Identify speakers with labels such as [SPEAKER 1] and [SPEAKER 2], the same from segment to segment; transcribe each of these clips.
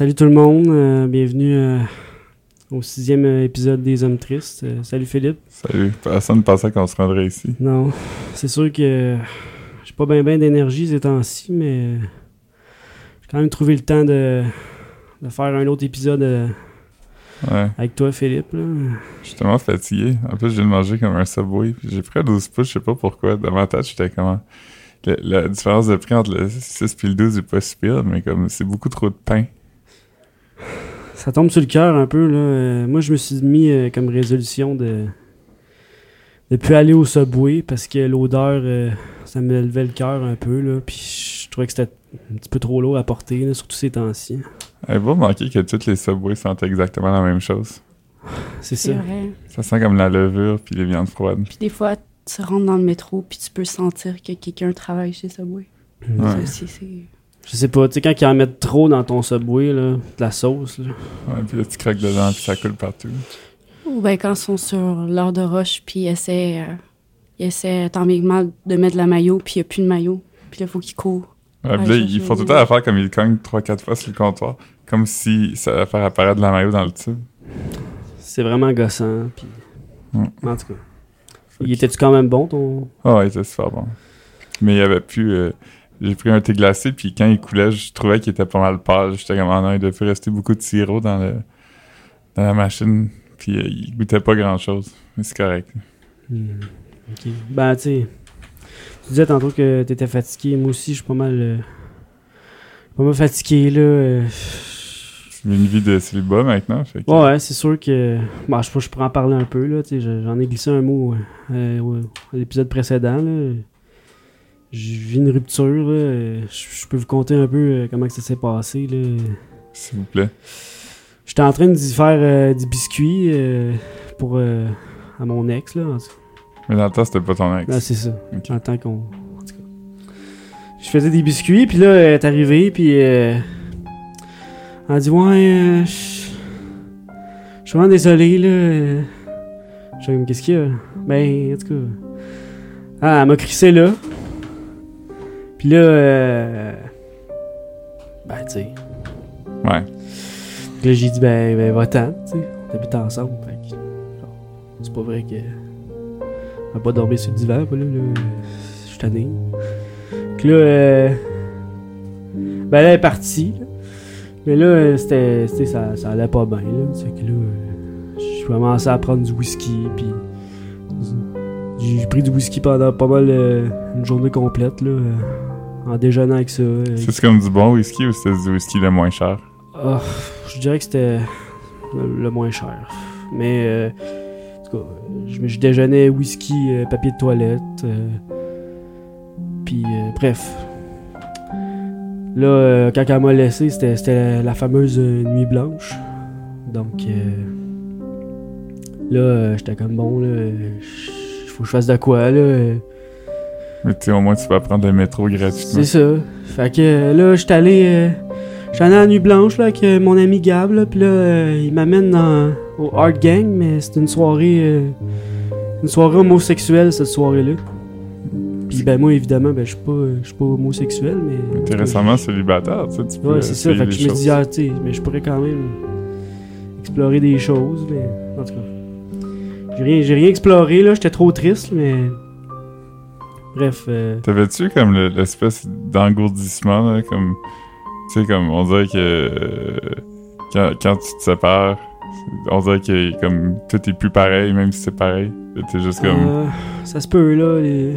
[SPEAKER 1] Salut tout le monde, euh, bienvenue euh, au sixième euh, épisode des Hommes Tristes. Euh, salut Philippe.
[SPEAKER 2] Salut. Personne ne pensait qu'on se rendrait ici.
[SPEAKER 1] Non, c'est sûr que j'ai pas bien ben, d'énergie ces temps-ci, mais j'ai quand même trouvé le temps de, de faire un autre épisode
[SPEAKER 2] Ouais.
[SPEAKER 1] avec toi Philippe. là.
[SPEAKER 2] Je suis tellement fatigué. En plus, de manger comme un Subway. J'ai pris un 12 pouces, je sais pas pourquoi. Dans ma tête, j'étais comment... Le- la différence de prix entre le 6 et le 12 est pas si pire, mais comme c'est beaucoup trop de pain.
[SPEAKER 1] Ça tombe sur le cœur un peu. Là. Euh, moi, je me suis mis euh, comme résolution de de plus aller au Subway parce que l'odeur, euh, ça me levait le cœur un peu. Là. Puis je trouvais que c'était un petit peu trop lourd à porter, là, surtout ces temps-ci.
[SPEAKER 2] Et vous remarquez que tous les Subways sentent exactement la même chose.
[SPEAKER 1] C'est
[SPEAKER 3] C'est
[SPEAKER 1] ça.
[SPEAKER 3] vrai.
[SPEAKER 2] Ça sent comme la levure puis les viandes froides.
[SPEAKER 3] Puis des fois, tu rentres dans le métro, puis tu peux sentir que quelqu'un travaille chez Subway.
[SPEAKER 2] Ouais.
[SPEAKER 3] Ça aussi, c'est...
[SPEAKER 1] Je sais pas, tu sais, quand ils en mettent trop dans ton Subway, là, de la sauce, là.
[SPEAKER 2] Ouais, puis là, tu craques dedans puis ça coule partout.
[SPEAKER 3] Ou bien quand ils sont sur l'heure de roche, puis ils essaient, euh, ils essaient tant bien que mal de mettre de la maillot, puis il n'y a plus de maillot. Puis là, il faut qu'ils courent.
[SPEAKER 2] Ouais, puis là, ils font tout le temps l'affaire comme ils cognent 3-4 fois sur le comptoir. Comme si ça allait faire apparaître de la maillot dans le tube.
[SPEAKER 1] C'est vraiment gossant. Puis...
[SPEAKER 2] Mm.
[SPEAKER 1] En tout cas. Il était-tu quand même bon, ton.
[SPEAKER 2] Ah ouais, c'était super bon. Mais il y avait plus. euh, j'ai pris un thé glacé, puis quand il coulait, je trouvais qu'il était pas mal pâle. J'étais comme, ah non, il devait rester beaucoup de sirop dans, le, dans la machine. Puis euh, il goûtait pas grand chose. Mais c'est correct.
[SPEAKER 1] Hmm, Ok. Ben, tu sais. Tu disais tantôt que t'étais fatigué. Moi aussi, je suis pas mal. euh, pas mal fatigué, là. euh.
[SPEAKER 2] Une vie de célibat maintenant. Fait que,
[SPEAKER 1] Ouais, ouais, c'est sûr que. Bon, je sais pas, je pourrais en parler un peu, là. J'en ai glissé un mot euh, à l'épisode précédent, là. Je vis une rupture, là. euh, Je peux vous conter un peu euh, comment que ça s'est passé, là.
[SPEAKER 2] S'il vous plaît.
[SPEAKER 1] J'étais en train d'y faire euh, des biscuits euh, pour. euh, à mon ex, là. en tout cas.
[SPEAKER 2] Mais dans le temps, c'était pas ton ex.
[SPEAKER 1] Ah, c'est ça. En tant qu'on. En tout cas. Je faisais des biscuits, puis là, elle est arrivée, puis. Euh, elle a dit Ouais, euh, je. Suis vraiment désolé, là. euh. Je comme Qu'est-ce qu'il y a? Ben, en tout cas. Ah, elle m'a crissé là. Puis là, euh, Ben, tu sais.
[SPEAKER 2] Ouais.
[SPEAKER 1] Puis là, j'ai dit, ben, ben va-t'en, tu sais. On habite ensemble. Fait que, c'est pas vrai que. On va pas dormir sur le divan, pas là. là. Je suis tanné. Puis là, euh, ben là, elle est partie. là. Mais là, euh, c'était. Ça, ça allait pas bien, là. C'est que là, euh, je commençais à prendre du whisky, puis. J'ai pris du whisky pendant pas mal euh, une journée complète, là. euh, en déjeunant avec ça. euh,
[SPEAKER 2] C'est comme du bon whisky ou c'était du whisky le moins cher?
[SPEAKER 1] ah, je dirais que c'était le, le moins cher. Mais, euh, en tout cas, je, je déjeunais whisky, euh, papier de toilette. euh, Puis, euh, bref. Là, euh, quand elle m'a laissé, c'était la fameuse nuit blanche. Donc, euh, là, j'étais comme bon, là. Il faut que je fasse de quoi, là.
[SPEAKER 2] Mais tu sais, au moins, tu vas prendre le métro gratuitement.
[SPEAKER 1] c'est ça. Fait que euh, là, j'étais allé. Euh, allé à la nuit blanche là, avec euh, mon ami Gab. Là, puis là, euh, il m'amène dans- au Art Gang, mais c'est une soirée. euh, une soirée homosexuelle, cette soirée-là. Puis ben, moi, évidemment, ben, je suis pas, je suis pas homosexuel, mais.
[SPEAKER 2] Mais t'es récemment célibataire, tu sais, tu peux
[SPEAKER 1] Ouais, c'est ça. Fait que je me dis, ah, tu sais, mais je pourrais quand même explorer des choses, mais. En tout cas. J'ai rien, j'ai rien exploré, là. J'étais trop triste, mais. Bref. euh,
[SPEAKER 2] T'avais-tu comme le- l'espèce d'engourdissement, là, comme... Tu sais, comme, on dirait que... euh, quand, quand tu te sépares, on dirait que comme tout est plus pareil, même si c'est pareil. T'es juste comme...
[SPEAKER 1] Euh, ça se peut, là. les-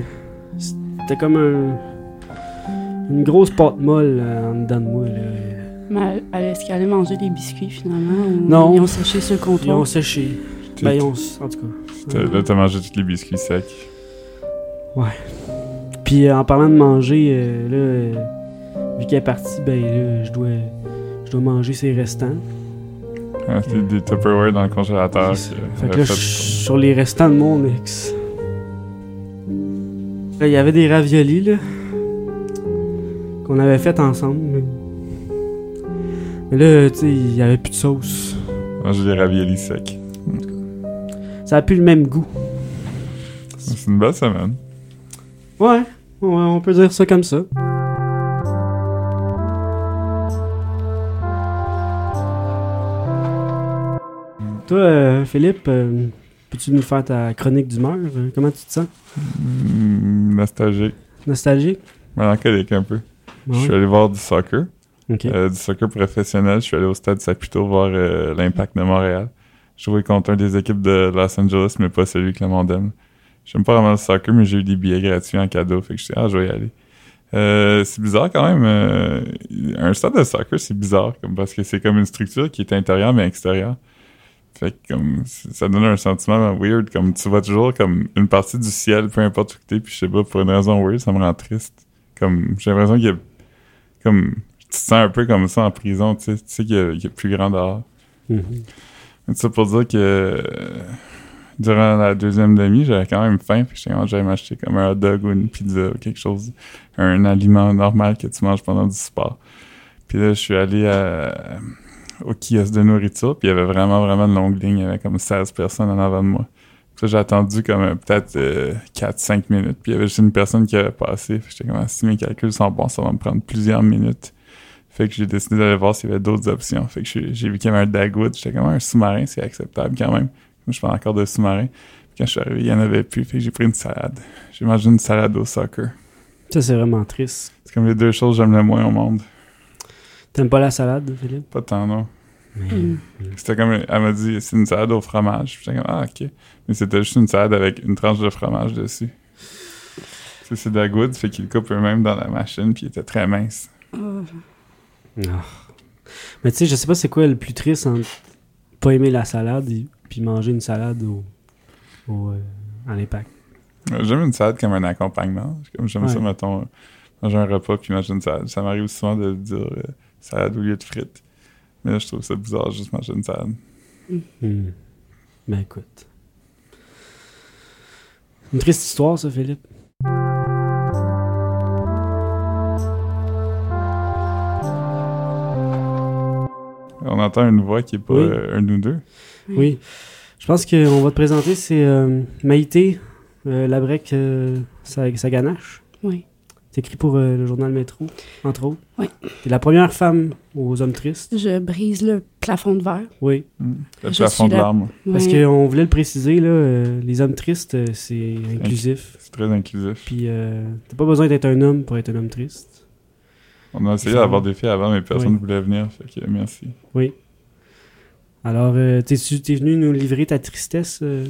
[SPEAKER 1] C'était comme un... une grosse pâte molle euh, en dedans de moi. Là.
[SPEAKER 3] Mais elle- est-ce qu'elle allait manger des biscuits, finalement? Ou
[SPEAKER 1] Non.
[SPEAKER 3] Ils ont séché sur le
[SPEAKER 1] Ils
[SPEAKER 3] comptoir?
[SPEAKER 1] ont séché. Ben, ils ont... En tout cas.
[SPEAKER 2] t'as- Là, t'as mangé tous les biscuits secs.
[SPEAKER 1] Puis euh, en parlant de manger, euh, là, euh, vu qu'elle est partie, ben là, je dois, je dois manger ses restants.
[SPEAKER 2] Ah, des Tupperware dans le congélateur.
[SPEAKER 1] Fait que là,
[SPEAKER 2] fait-
[SPEAKER 1] sur les restants de mon ex. Il y avait des raviolis, là, qu'on avait fait ensemble. Mais, mais là, tu sais, il y avait plus de sauce.
[SPEAKER 2] Manger des raviolis secs.
[SPEAKER 1] Ça a plus le même goût.
[SPEAKER 2] C'est une belle semaine.
[SPEAKER 1] Ouais, on peut dire ça comme ça. Toi, euh, Philippe, euh, peux-tu nous faire ta chronique d'humeur? Euh, comment tu te sens?
[SPEAKER 2] Mmh, nostalgique.
[SPEAKER 1] Nostalgique?
[SPEAKER 2] Mélancolique un peu. Je suis allé voir du soccer. Euh, du soccer professionnel. Je suis allé au stade Saputo voir l'impact de Montréal. Jouer contre un des équipes de Los Angeles, mais pas celui que le monde. J'aime pas vraiment le soccer, mais j'ai eu des billets gratuits en cadeau. Fait que je suis ah, je vais y aller. Euh, c'est bizarre quand même. euh, un stade de soccer, c'est bizarre comme, parce que c'est comme une structure qui est intérieure mais extérieure. Fait que comme ça donne un sentiment weird, comme tu vois toujours comme une partie du ciel, peu importe où t'es, puis je sais pas, pour une raison weird, ça me rend triste. Comme j'ai l'impression qu'il y a comme tu te sens un peu comme ça en prison, tu sais, tu sais qu'il y, a- qu'il y a plus grand dehors. Mais ça pour dire que durant la deuxième demi, j'avais quand même faim, puis j'étais j'allais m'acheter comme un hot dog ou une pizza ou quelque chose, un aliment normal que tu manges pendant du sport. Puis là, je suis allé à- au kiosque de nourriture, puis il y avait vraiment, vraiment une longue ligne, il y avait comme 16 personnes en avant de moi. Puis j'ai attendu comme euh, peut-être 4-5 minutes, puis il y avait juste une personne qui avait passé. Puis j'étais comme, Ah, si mes calculs sont bons, ça va me prendre plusieurs minutes. Fait que j'ai décidé d'aller voir s'il y avait d'autres options. Fait que j'ai j'ai vu qu'il y avait un Dagwood. J'étais comme un sous-marin, c'est acceptable quand même. Moi, je fais encore de sous-marin. Puis quand je suis arrivé, il y en avait plus. Fait que j'ai pris une salade. J'ai mangé une salade au soccer.
[SPEAKER 1] Ça, c'est vraiment triste.
[SPEAKER 2] C'est comme les deux choses que j'aime le moins au monde.
[SPEAKER 1] T'aimes pas la salade, Philippe?
[SPEAKER 2] Pas tant, non.
[SPEAKER 3] Mm.
[SPEAKER 2] C'était comme, elle m'a dit, c'est une salade au fromage. Puis J'étais comme, ah, ok. Mais c'était juste une salade avec une tranche de fromage dessus. C'est c'est Dagwood, fait qu'il le coupe eux-mêmes dans la machine, puis il était très mince.
[SPEAKER 3] Oh.
[SPEAKER 1] Ah. Mais tu sais, je sais pas c'est quoi le plus triste entre pas aimer la salade et puis manger une salade au, au, euh, à l'impact.
[SPEAKER 2] Euh, J'aime une salade comme un accompagnement. J'aime ça, mettons, manger un repas puis manger une salade. Ça m'arrive souvent de dire euh, salade au lieu de frites. Mais là, je trouve ça bizarre juste manger une salade.
[SPEAKER 1] Hmm. Ben écoute. Une triste histoire, ça, Philippe.
[SPEAKER 2] On entend une voix qui est pas
[SPEAKER 1] Oui.
[SPEAKER 2] euh, un ou deux.
[SPEAKER 1] Oui. Je pense qu'on va te présenter, c'est euh, Maïté euh, Labrec euh, sa, sa ganache.
[SPEAKER 3] Oui.
[SPEAKER 1] C'est écrit pour euh, le journal Métro, entre autres.
[SPEAKER 3] Oui.
[SPEAKER 1] C'est la première femme aux hommes tristes.
[SPEAKER 3] Je brise le plafond de verre.
[SPEAKER 1] Oui.
[SPEAKER 2] Mm. Le
[SPEAKER 3] Je
[SPEAKER 2] plafond de
[SPEAKER 3] là.
[SPEAKER 2] l'arme.
[SPEAKER 1] Parce
[SPEAKER 3] Oui.
[SPEAKER 1] qu'on voulait le préciser, là, euh, les hommes tristes, c'est inclusif.
[SPEAKER 2] C'est très inclusif.
[SPEAKER 1] Puis euh, t'as pas besoin d'être un homme pour être un homme triste.
[SPEAKER 2] On a essayé d'avoir des filles avant, mais personne
[SPEAKER 1] Oui.
[SPEAKER 2] ne voulait venir. Fait que merci.
[SPEAKER 1] Oui. Alors, euh, t'es venu nous livrer ta tristesse? euh?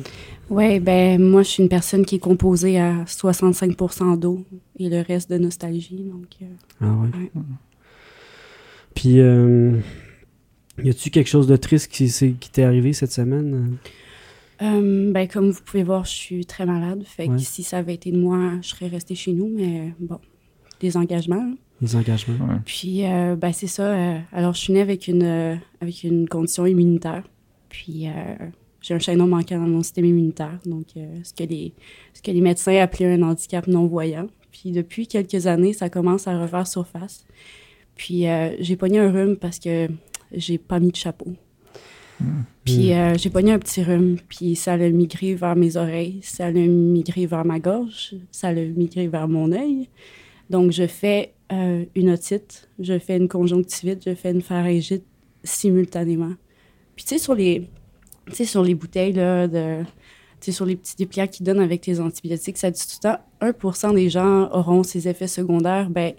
[SPEAKER 3] Ouais, ben moi je suis une personne qui est composée à 65% d'eau et le reste de nostalgie. Donc, euh,
[SPEAKER 1] Ah ouais.
[SPEAKER 3] Ouais.
[SPEAKER 1] Puis, euh, y a-tu quelque chose de triste qui, s'est- qui t'est arrivé cette semaine?
[SPEAKER 3] euh, ben comme vous pouvez voir, je suis très malade. Fait
[SPEAKER 1] Ouais.
[SPEAKER 3] que si ça avait été de moi, je serais restée chez nous. Mais bon, des engagements. hein.
[SPEAKER 1] Les engagements?
[SPEAKER 2] Ouais.
[SPEAKER 3] Puis euh, ben c'est ça. euh, alors je suis née avec une euh, avec une condition immunitaire. Puis euh, j'ai un chaînon manquant dans mon système immunitaire. Donc euh, ce que les ce que les médecins appelaient un handicap non voyant. Puis depuis quelques années, ça commence à refaire surface. Puis euh, j'ai pogné un rhume parce que j'ai pas mis de chapeau. Puis euh, j'ai pogné un petit rhume, puis ça l'a migré vers mes oreilles, ça l'a migré vers ma gorge, ça l'a migré vers mon œil. Donc je fais euh, une otite, je fais une conjonctivite, je fais une pharyngite simultanément. Puis tu sais sur les tu sais sur les bouteilles là de tu sais sur les petits dépliants qu'ils donnent avec les antibiotiques, ça dit tout le temps 1% des gens auront ces effets secondaires. Ben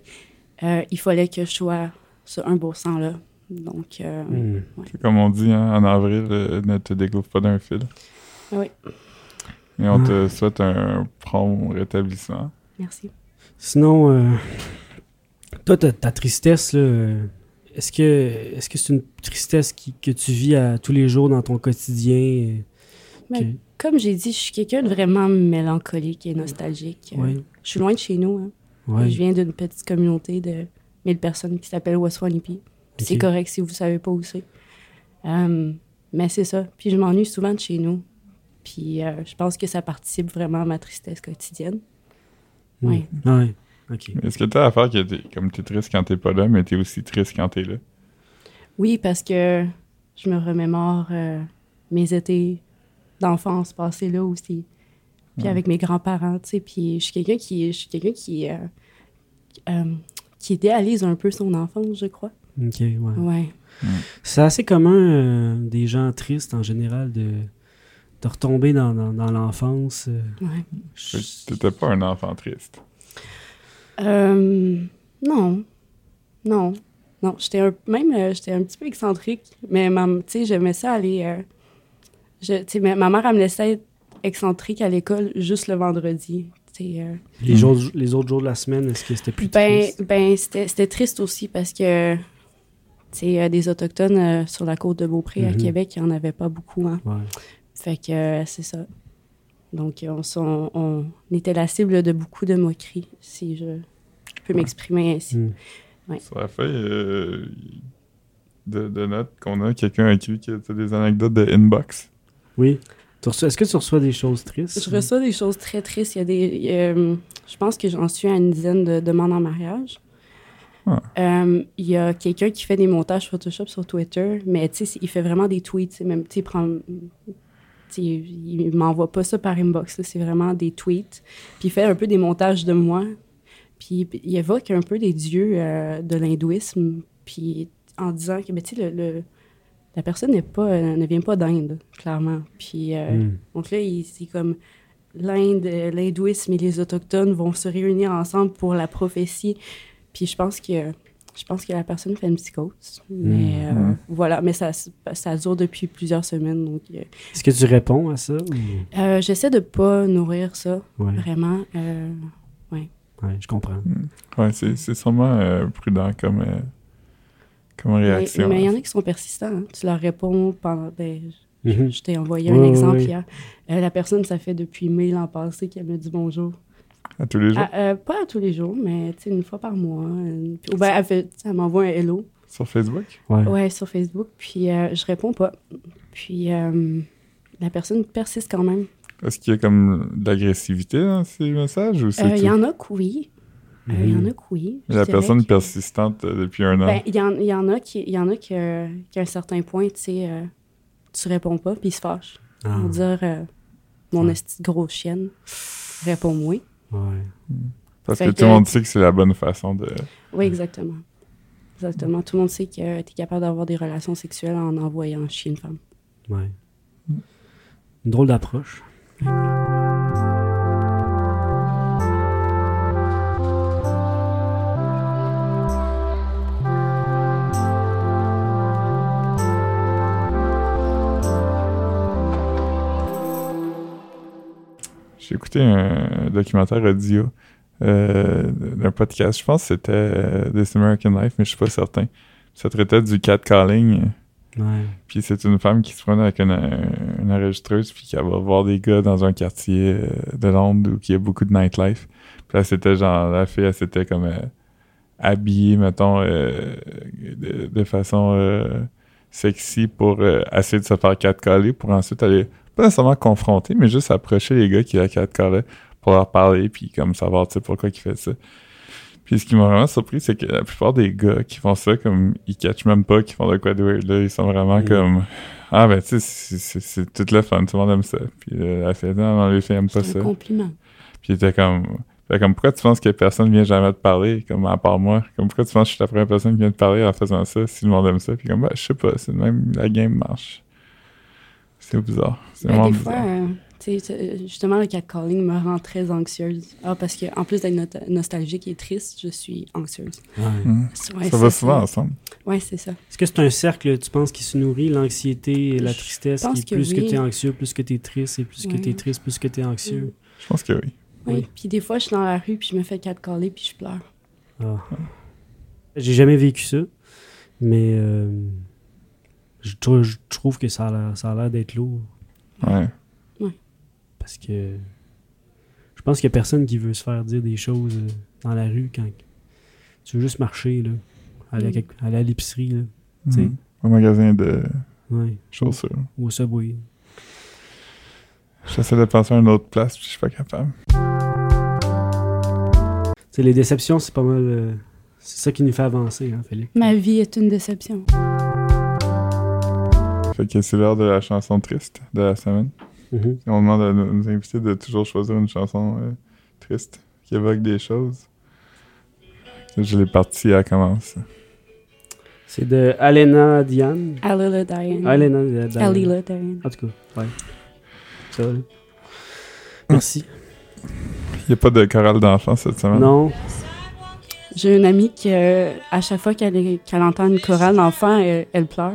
[SPEAKER 3] euh, il fallait que je sois ce 1% là. Donc euh,
[SPEAKER 1] Hmm.
[SPEAKER 2] C'est comme on dit hein, en avril, euh, ne te découvre pas d'un fil.
[SPEAKER 3] oui,
[SPEAKER 2] Et on te souhaite un prompt rétablissement.
[SPEAKER 3] merci.
[SPEAKER 1] Sinon, euh, toi, ta, ta tristesse, est-ce que est-ce que c'est une tristesse qui- que tu vis à tous les jours dans ton quotidien? euh,
[SPEAKER 3] Ben,
[SPEAKER 1] que-
[SPEAKER 3] Comme j'ai dit, je suis quelqu'un de vraiment mélancolique et nostalgique. Euh. Je suis loin de chez nous. hein.
[SPEAKER 1] Ouais.
[SPEAKER 3] Je viens d'une petite communauté de 1000 personnes qui s'appelle Waswanipi. Puis C'est correct si vous savez pas où c'est. Euh, mais c'est ça. Puis je m'ennuie souvent de chez nous. Puis euh, je pense que ça participe vraiment à ma tristesse quotidienne. Oui.
[SPEAKER 1] Ouais. OK.
[SPEAKER 2] Mais Est-ce que t'as affaire que t'es, comme t'es triste quand t'es pas là, mais t'es aussi triste quand t'es là?
[SPEAKER 3] Oui, parce que je me remémore euh, mes étés d'enfance passés là aussi. Puis
[SPEAKER 2] Ouais.
[SPEAKER 3] avec mes grands-parents, tu sais. Puis je suis quelqu'un qui, je suis quelqu'un qui, euh, euh, qui idéalise un peu son enfance, je crois.
[SPEAKER 1] Ok, ouais.
[SPEAKER 3] Ouais.
[SPEAKER 1] C'est assez commun, euh, des gens tristes en général, de, de retomber dans, dans, dans l'enfance. euh.
[SPEAKER 3] Ouais.
[SPEAKER 2] Que T'étais pas un enfant triste.
[SPEAKER 3] Euh, non. Non. Non. J'étais un, même, euh, j'étais un petit peu excentrique, mais ma- tu sais, j'aimais ça aller. euh, je, ma, ma mère, elle me laissait être excentrique à l'école juste le vendredi. Euh,
[SPEAKER 1] Les,
[SPEAKER 2] Mm.
[SPEAKER 1] jours, les autres jours de la semaine, est-ce que c'était plus
[SPEAKER 3] ben,
[SPEAKER 1] triste?
[SPEAKER 3] ben c'était c'était triste aussi parce que, euh, des Autochtones euh, sur la côte de Beaupré à
[SPEAKER 1] Mhm.
[SPEAKER 3] Québec, il n'y en avait pas beaucoup. Hein.
[SPEAKER 1] Ouais.
[SPEAKER 3] Fait que euh, c'est ça. Donc, on, s'en- on était la cible de beaucoup de moqueries, si je peux
[SPEAKER 2] Ouais.
[SPEAKER 3] m'exprimer ainsi.
[SPEAKER 1] Mm.
[SPEAKER 2] Sur la feuille euh, de, de notes qu'on a, quelqu'un a écrit que t'as des anecdotes de inbox?
[SPEAKER 1] Oui. Tu reçois- Est-ce que tu reçois des choses tristes?
[SPEAKER 3] Je reçois des choses très tristes. Il y a des. euh, je pense que j'en suis à une dizaine de demandes en mariage.
[SPEAKER 2] Ah.
[SPEAKER 3] Euh, Il y a quelqu'un qui fait des montages Photoshop sur Twitter, mais tu sais, c'est- il fait vraiment des tweets. Même, tu sais, il prend. Sais, il m'envoie pas ça par inbox, c'est vraiment des tweets. Puis il fait un peu des montages de moi. Puis il évoque un peu des dieux euh, de l'hindouisme. Puis en disant que, ben, tu sais, le, le- la personne n'est pas, euh, ne vient pas d'Inde, clairement. Puis euh,
[SPEAKER 1] Mm.
[SPEAKER 3] donc là, il- c'est comme l'Inde, l'hindouisme et les autochtones vont se réunir ensemble pour la prophétie. Puis je pense que je pense que la personne fait une psychose. Mais euh,
[SPEAKER 2] Mhm.
[SPEAKER 3] voilà, mais ça, ça dure depuis plusieurs semaines. Donc euh,
[SPEAKER 1] Est-ce que tu réponds à ça? ou-
[SPEAKER 3] euh, j'essaie de pas nourrir ça
[SPEAKER 1] Ouais,
[SPEAKER 3] vraiment. Euh,
[SPEAKER 1] ouais, je comprends.
[SPEAKER 2] Ouais, c'est c'est sûrement euh, prudent comme, euh, réaction.
[SPEAKER 3] mais il y en a qui sont persistants. hein. Tu leur réponds pendant. ben, je-
[SPEAKER 1] Mhm.
[SPEAKER 3] Je t'ai envoyé un
[SPEAKER 1] ouais,
[SPEAKER 3] exemple
[SPEAKER 1] ouais.
[SPEAKER 3] hier. Euh, la personne, ça fait depuis mai l'an passé qu'elle me dit bonjour.
[SPEAKER 2] À tous les jours?
[SPEAKER 3] Ah, euh, pas à tous les jours, mais tu sais, une fois par mois. euh, puis- ou ben, elle, fait- m'envoie un hello.
[SPEAKER 2] Sur Facebook?
[SPEAKER 1] Ouais.
[SPEAKER 3] Ouais, sur Facebook. Puis euh, je réponds pas. Puis euh, la personne persiste quand même.
[SPEAKER 2] Est-ce qu'il y a comme de l'agressivité dans ces messages ou c'est
[SPEAKER 3] Euh, Il
[SPEAKER 2] tout?
[SPEAKER 3] y en a que oui. Euh, Il y en a que oui.
[SPEAKER 2] La personne
[SPEAKER 3] que-
[SPEAKER 2] persistante euh, depuis un an?
[SPEAKER 3] Ben, il y, en, il y en a qui, il y en a que, qu'à un certain point, tu sais, euh, tu réponds pas, puis ils se fâchent.
[SPEAKER 1] Ah,
[SPEAKER 3] Pour dire, euh, mon
[SPEAKER 1] Ouais.
[SPEAKER 3] esti de grosse chienne, réponds-moi.
[SPEAKER 1] Ouais.
[SPEAKER 2] Parce que tout le monde sait que c'est la bonne façon de.
[SPEAKER 3] Oui, exactement. Exactement. Tout le monde sait que tu es capable d'avoir des relations sexuelles en envoyant chier une femme.
[SPEAKER 1] Ouais. Une drôle d'approche.
[SPEAKER 2] J'ai écouté un documentaire audio euh, d'un podcast. Je pense que c'était euh, This American Life, mais je suis pas certain. Ça traitait du catcalling.
[SPEAKER 1] Ouais.
[SPEAKER 2] Puis c'est une femme qui se promène avec une, une enregistreuse puis qui va voir des gars dans un quartier euh, de Londres où il y a beaucoup de nightlife. Puis là, c'était genre, la fille, elle s'était comme euh, habillée, mettons, euh, de, de façon euh, sexy pour essayer de se faire catcaller pour ensuite aller, pas nécessairement confronter, mais juste approcher les gars qui la catcallaient pour leur parler puis comme savoir, tu sais, pourquoi ils fait ça. Puis ce qui m'a vraiment surpris, c'est que la plupart des gars qui font ça, comme, ils catchent même pas qu'ils font de quoi de weird, là. Ils sont vraiment
[SPEAKER 1] Mhm.
[SPEAKER 2] comme, ah, ben, tu sais, c'est- tout le fun, tout le monde aime ça. Puis euh, elle fait, non, non, les filles aiment pas
[SPEAKER 3] C'est
[SPEAKER 2] ça.
[SPEAKER 3] un compliment.
[SPEAKER 2] Puis il était comme, fait comme, pourquoi tu penses que personne vient jamais te parler, comme, à part moi? Comme, pourquoi tu penses que je suis la première personne qui vient te parler en faisant ça, si le monde aime ça? Puis comme, bah, je sais pas, c'est même, la game marche. C'est bizarre. C'est
[SPEAKER 3] Ben,
[SPEAKER 2] vraiment
[SPEAKER 3] des fois,
[SPEAKER 2] bizarre.
[SPEAKER 3] tu sais, euh, justement, le catcalling me rend très anxieuse. Ah, parce que en plus d'être nostalgique et triste, je suis anxieuse.
[SPEAKER 1] Ouais.
[SPEAKER 3] Ouais,
[SPEAKER 2] ça va souvent ensemble.
[SPEAKER 3] Ouais, c'est ça.
[SPEAKER 1] Est-ce que c'est un cercle, tu penses, qui se nourrit, l'anxiété et la tristesse,
[SPEAKER 3] pense
[SPEAKER 1] qui
[SPEAKER 3] que
[SPEAKER 1] plus que
[SPEAKER 3] oui.
[SPEAKER 1] tu es anxieux, plus que tu es triste, et plus que tu es triste, plus que tu es anxieux?
[SPEAKER 2] Je pense que oui.
[SPEAKER 3] Oui.
[SPEAKER 1] Oui.
[SPEAKER 3] Puis des fois, je suis dans la rue, puis je me fais catcaller, puis je pleure.
[SPEAKER 1] Ah. J'ai jamais vécu ça, mais euh, je, trou- je trouve que ça a l'air- ça a l'air d'être lourd.
[SPEAKER 2] Ouais.
[SPEAKER 1] Parce que je pense qu'il y a personne qui veut se faire dire des choses euh, dans la rue quand tu veux juste marcher, là. Aller, à,
[SPEAKER 3] Mm.
[SPEAKER 1] quelque- aller à l'épicerie, là. Tu sais.
[SPEAKER 2] Au magasin de
[SPEAKER 1] Ouais.
[SPEAKER 2] chaussures.
[SPEAKER 1] Ou au subway.
[SPEAKER 2] J'essaie de penser à une autre place, puis je suis pas capable.
[SPEAKER 1] Tu sais, les déceptions, c'est pas mal. euh, c'est ça qui nous fait avancer, hein, Philippe.
[SPEAKER 3] Ma vie est une déception.
[SPEAKER 2] Fait que c'est l'heure de la chanson triste de la semaine.
[SPEAKER 1] Mhm.
[SPEAKER 2] On demande à nos invités de toujours choisir une chanson euh, triste qui évoque des choses. Je l'ai parti, elle commence.
[SPEAKER 1] C'est de Alena Diane.
[SPEAKER 3] Alila Diane.
[SPEAKER 1] Alena Diane.
[SPEAKER 3] Alila Diane.
[SPEAKER 1] En tout cas, ouais. Ça. Merci.
[SPEAKER 2] Il n'y a pas de chorale d'enfants cette semaine?
[SPEAKER 1] Non.
[SPEAKER 3] J'ai une amie qui, euh, à chaque fois qu'elle entend une chorale d'enfants, elle, elle pleure.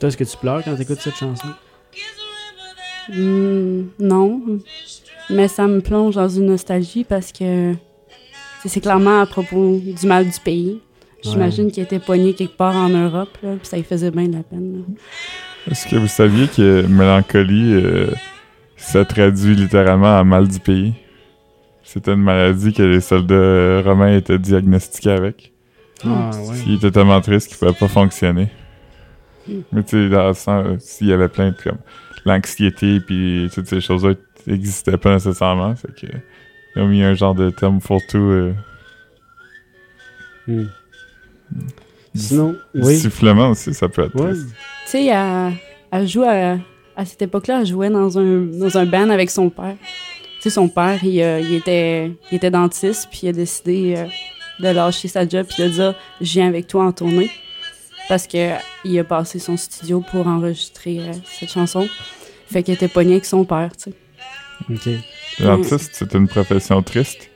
[SPEAKER 1] Toi, est-ce que tu pleures quand t'écoutes cette chanson?
[SPEAKER 3] Hmm, non. Mais ça me plonge dans une nostalgie parce que c'est- clairement à propos du mal du pays. J'imagine qu'il était pogné quelque part en Europe, là, puis ça lui faisait bien de la peine.
[SPEAKER 2] Est-ce que vous saviez que mélancolie, euh, ça traduit littéralement à mal du pays? C'était une maladie que les soldats romains étaient diagnostiqués avec.
[SPEAKER 1] Ah,
[SPEAKER 2] Ils étaient tellement tristes qu'ils pouvaient pas fonctionner. Mais tu sais, dans le sens, euh, s'il y avait plein de comme l'anxiété puis toutes ces choses-là n'existaient pas nécessairement, fait que ils ont mis un genre de terme pour tout. euh,
[SPEAKER 1] Hmm. Sinon, oui.
[SPEAKER 2] Sifflement aussi, ça peut être
[SPEAKER 1] Ouais.
[SPEAKER 3] Tu sais, elle, elle joue à, à cette époque-là, elle jouait dans un, dans un band avec son père. Tu sais, son père, il, euh, il était, il était dentiste, puis il a décidé euh, de lâcher sa job puis de dire « Je viens avec toi en tournée ». Parce que il a passé son studio pour enregistrer euh, cette chanson. Fait qu'il était pogné avec son père, tu sais.
[SPEAKER 1] Ok.
[SPEAKER 2] Dentiste, c'est une profession triste?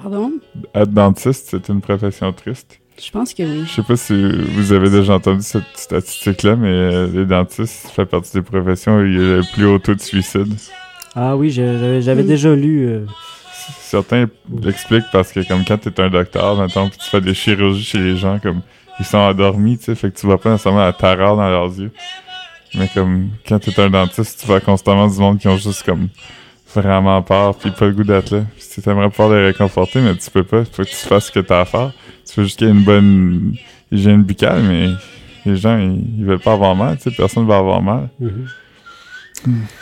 [SPEAKER 3] Pardon?
[SPEAKER 2] Être dentiste, c'est une profession triste?
[SPEAKER 3] Je pense que oui.
[SPEAKER 2] Je sais pas si vous avez déjà entendu cette statistique-là, mais euh, les dentistes font partie des professions où il y a le plus haut taux de suicide.
[SPEAKER 1] Ah oui, j'avais j'avais
[SPEAKER 3] Mm.
[SPEAKER 1] déjà lu. euh,
[SPEAKER 2] Certains l'expliquent parce que comme quand t'es un docteur, maintenant puis tu fais des chirurgies chez les gens, comme ils sont endormis, tu sais, fait que tu vois pas nécessairement la terreur dans leurs yeux. Mais comme quand t'es un dentiste, tu vois constamment du monde qui ont juste comme vraiment peur puis pas le goût d'être là. Puis tu t'aimerais pouvoir les réconforter, mais tu peux pas. Faut que tu fasses ce que t'as à faire. Tu veux juste qu'il y ait une bonne hygiène buccale, mais les gens, ils, ils veulent pas avoir mal, tu sais, personne va avoir mal.
[SPEAKER 1] mhm.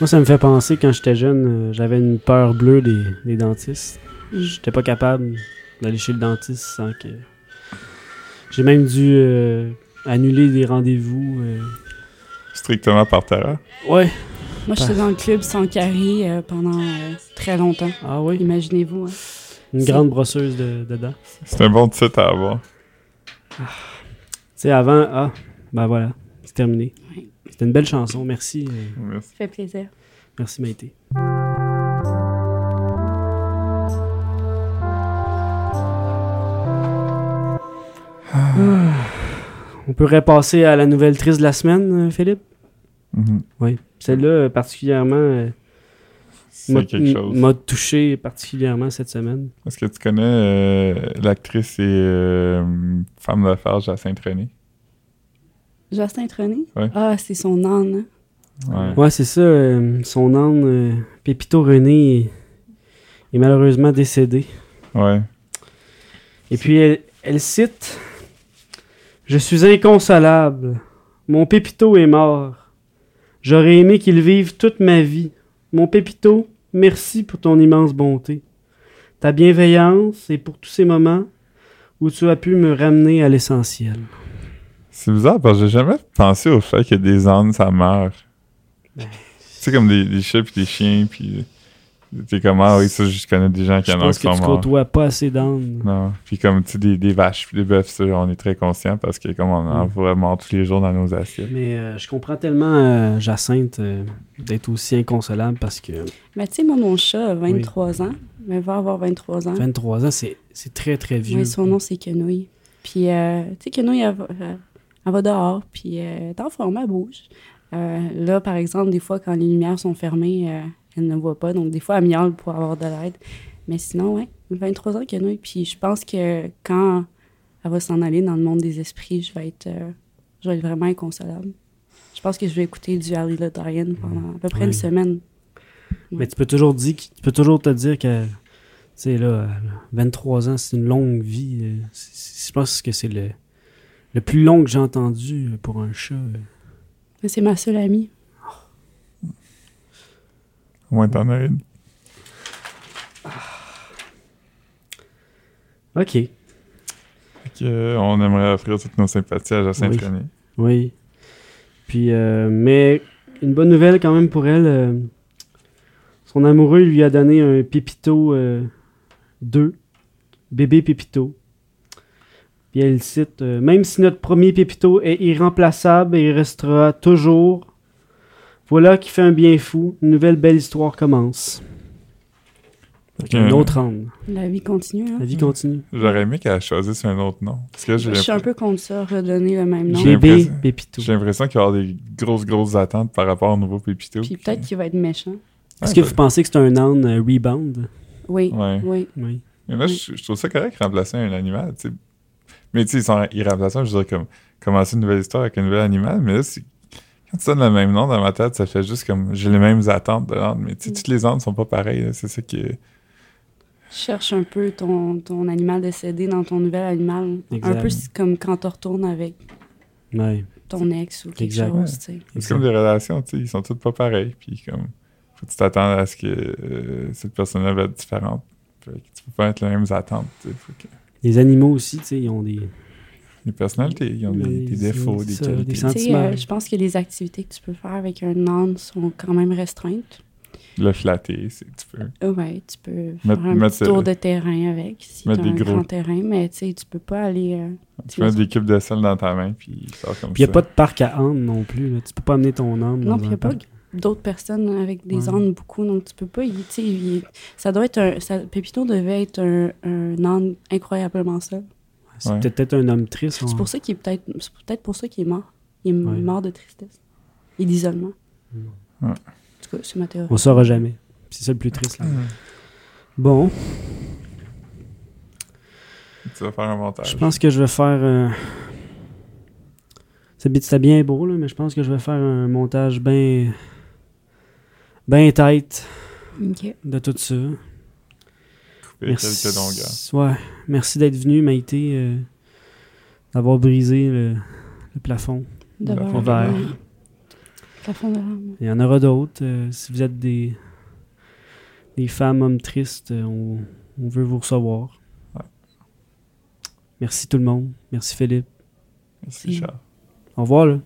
[SPEAKER 1] Moi, ça me fait penser, quand j'étais jeune, euh, j'avais une peur bleue des, des dentistes. J'étais pas capable d'aller chez le dentiste sans que... J'ai même dû euh, annuler des rendez-vous. euh.
[SPEAKER 2] Strictement par terreur?
[SPEAKER 1] Ouais.
[SPEAKER 3] Moi, j'étais dans le club sans carré euh, pendant euh, très longtemps.
[SPEAKER 1] Ah oui?
[SPEAKER 3] Imaginez-vous. hein.
[SPEAKER 1] Une
[SPEAKER 3] C'est-
[SPEAKER 1] grande brosseuse de, dedans.
[SPEAKER 2] C'est un bon titre à avoir.
[SPEAKER 1] Tu sais, avant... Ah, ben voilà. C'est terminé.
[SPEAKER 3] Oui.
[SPEAKER 1] C'était une belle chanson. Merci. euh,
[SPEAKER 2] Merci.
[SPEAKER 3] Ça fait plaisir.
[SPEAKER 1] merci, Maïté. On pourrait passer à la nouvelle triste de la semaine, euh, Philippe?
[SPEAKER 2] Mhm.
[SPEAKER 1] Oui. Celle-là, euh, particulièrement, euh, m'a
[SPEAKER 2] C'est quelque chose.
[SPEAKER 1] m'a touché particulièrement cette semaine.
[SPEAKER 2] Est-ce que tu connais euh, l'actrice et euh, femme d'affaires Jacinthe René?
[SPEAKER 3] Jacinthe René?
[SPEAKER 2] Ouais.
[SPEAKER 3] Ah, c'est son âne. hein?
[SPEAKER 2] Ouais.
[SPEAKER 1] Ouais, c'est ça. euh, son âne, euh, Pépito René, est, est malheureusement décédé.
[SPEAKER 2] Ouais.
[SPEAKER 1] Et puis, elle, elle cite Je suis inconsolable. Mon Pépito est mort. J'aurais aimé qu'il vive toute ma vie. Mon Pépito, merci pour ton immense bonté. Ta bienveillance et pour tous ces moments où tu as pu me ramener à l'essentiel.
[SPEAKER 2] C'est bizarre parce que j'ai jamais pensé au fait que des ânes, ça meurt.
[SPEAKER 1] Ben,
[SPEAKER 2] C'est comme des, des chats puis des chiens puis t'es comme ah oui ça je connais des gens qui
[SPEAKER 1] Je
[SPEAKER 2] en ont
[SPEAKER 1] pense
[SPEAKER 2] qui
[SPEAKER 1] que tu
[SPEAKER 2] morts.
[SPEAKER 1] côtoies pas assez d'ânes.
[SPEAKER 2] Non. Puis comme tu sais des, des vaches puis des bœufs ça on est très conscient parce que comme on en
[SPEAKER 1] Mm.
[SPEAKER 2] voit mort tous les jours dans nos assiettes.
[SPEAKER 1] Mais euh, je comprends tellement euh, Jacinthe euh, d'être aussi inconsolable parce que
[SPEAKER 3] Mais tu sais, moi, mon chat a 23 ans. Mais va avoir 23 ans.
[SPEAKER 1] 23 ans, c'est c'est très très vieux.
[SPEAKER 3] Oui, son nom, c'est Quenouille. Puis, euh, tu sais, Quenouille, elle, va- elle va dehors, puis euh, elle est en forme, elle bouge. Euh, là, par exemple, des fois, quand les lumières sont fermées, euh, elle ne voit pas. Donc, des fois, elle miaule pour avoir de l'aide. Mais sinon, ouais, 23 ans, Quenouille. Puis, je pense que quand elle va s'en aller dans le monde des esprits, je vais être, euh, je vais être vraiment inconsolable. Je pense que je vais écouter du Harry Le Diane pendant à peu près
[SPEAKER 1] Oui.
[SPEAKER 3] une semaine.
[SPEAKER 1] Mais tu peux toujours dire, tu peux toujours te dire que, tu sais, là, 23 ans, c'est une longue vie. euh, Je pense que c'est le, le plus long que j'ai entendu pour un chat.
[SPEAKER 3] c'est ma seule amie.
[SPEAKER 2] Au moins t'en as une.
[SPEAKER 1] Ok,
[SPEAKER 2] que, euh, on aimerait offrir toutes nos sympathies à Jacinthe
[SPEAKER 1] Oui.
[SPEAKER 2] René.
[SPEAKER 1] oui. Puis, euh, mais une bonne nouvelle quand même pour elle. euh, son amoureux lui a donné un Pépito euh, 2, bébé Pépito. Puis elle cite Même si notre premier Pépito est irremplaçable il restera toujours, voilà qui fait un bien fou. Une nouvelle belle histoire commence. Donc, un
[SPEAKER 2] Ok.
[SPEAKER 1] autre âne.
[SPEAKER 3] La vie continue. Hein?
[SPEAKER 1] La vie continue.
[SPEAKER 2] J'aurais aimé qu'elle choisisse un autre nom. Parce que j'ai
[SPEAKER 3] Je suis un peu contre ça, redonner le même nom.
[SPEAKER 2] J'ai
[SPEAKER 1] Bébé
[SPEAKER 2] l'impression-
[SPEAKER 1] Pépito.
[SPEAKER 2] j'ai l'impression qu'il va y avoir des grosses, grosses attentes par rapport au nouveau Pépito.
[SPEAKER 3] Puis peut-être qu'il va être méchant.
[SPEAKER 1] Est-ce que vous pensez que c'est un âne euh, rebound?
[SPEAKER 3] Oui,
[SPEAKER 2] Ouais.
[SPEAKER 3] oui.
[SPEAKER 1] Oui.
[SPEAKER 2] Mais moi, je, je trouve ça correct de remplacer un animal. Mais tu sais, ils sont irremplaçables, je dirais comme commencer une nouvelle histoire avec un nouvel animal, mais là, c'est- quand tu donnes le même nom dans ma tête, ça fait juste comme j'ai les mêmes attentes de l'âne, mais tu sais,
[SPEAKER 3] Mm.
[SPEAKER 2] toutes les ânes sont pas pareilles, c'est ça qui est.
[SPEAKER 3] Cherche un peu ton, ton animal décédé dans ton nouvel animal.
[SPEAKER 1] Exact.
[SPEAKER 3] Un peu comme quand tu retournes avec
[SPEAKER 1] Ouais.
[SPEAKER 3] ton ex ou quelque
[SPEAKER 1] Exact.
[SPEAKER 3] chose, tu sais.
[SPEAKER 2] C'est comme des relations, tu sais, ils sont toutes pas pareils, puis comme faut que tu t'attendes à ce que euh, cette personne-là va être différente. Fait que tu peux pas être les mêmes attentes, tu sais. Faut que-
[SPEAKER 1] Les animaux aussi, tu sais, ils ont des.
[SPEAKER 2] Les personnalités, ils ont des,
[SPEAKER 1] Oui,
[SPEAKER 2] des défauts, des
[SPEAKER 1] ça,
[SPEAKER 2] qualités.
[SPEAKER 1] des
[SPEAKER 3] Tu sais,
[SPEAKER 1] sentiments.
[SPEAKER 3] euh, je pense que les activités que tu peux faire avec un âne sont quand même restreintes.
[SPEAKER 2] Le flatter, c'est tu peux.
[SPEAKER 3] Euh, Ouais, tu peux faire
[SPEAKER 2] Mettre-
[SPEAKER 3] un
[SPEAKER 2] mettre,
[SPEAKER 3] petit tour de terrain avec, si tu
[SPEAKER 2] mettre
[SPEAKER 3] as
[SPEAKER 2] des
[SPEAKER 3] un
[SPEAKER 2] gros-
[SPEAKER 3] grand terrain, mais tu sais, tu peux pas aller... euh,
[SPEAKER 2] Tu mets des cubes de sel dans ta main, puis il sort comme
[SPEAKER 1] Puis il n'y
[SPEAKER 2] ça.
[SPEAKER 1] a pas de parc à âne non plus. Là. Tu peux pas amener ton âne.
[SPEAKER 3] Non, puis il n'y a pas d'autres personnes avec des
[SPEAKER 1] Ouais.
[SPEAKER 3] ânes beaucoup, donc tu peux pas... sais, il- ça doit être un... Ça, Pépito devait être un, un âne incroyablement seul.
[SPEAKER 1] C'est
[SPEAKER 2] Ouais.
[SPEAKER 1] peut-être un homme triste.
[SPEAKER 3] C'est pour ça qu'il est peut-être... C'est peut-être pour ça qu'il est mort. Il est
[SPEAKER 1] Ouais.
[SPEAKER 3] mort de tristesse. Et d'isolement.
[SPEAKER 2] Ouais.
[SPEAKER 3] En tout cas, c'est ma théorie.
[SPEAKER 1] On saura jamais. C'est ça le plus triste. Là. Bon,
[SPEAKER 2] Tu vas faire un montage.
[SPEAKER 1] je pense que je vais faire. euh, C'était bien beau, là, mais je pense que je vais faire un montage bien. bien tête
[SPEAKER 3] OK.
[SPEAKER 1] de tout ça.
[SPEAKER 2] Longueurs.
[SPEAKER 1] Ouais. Merci d'être venu, Maïté. euh, d'avoir brisé le, le plafond.
[SPEAKER 3] De
[SPEAKER 2] Plafond
[SPEAKER 1] vert.
[SPEAKER 3] Plafond.
[SPEAKER 1] Il y en aura d'autres. euh, si vous êtes des, des femmes, hommes tristes, euh, on, on veut vous recevoir.
[SPEAKER 2] Ouais.
[SPEAKER 1] Merci tout le monde. Merci Philippe.
[SPEAKER 2] Merci, Charles.
[SPEAKER 1] Au revoir là.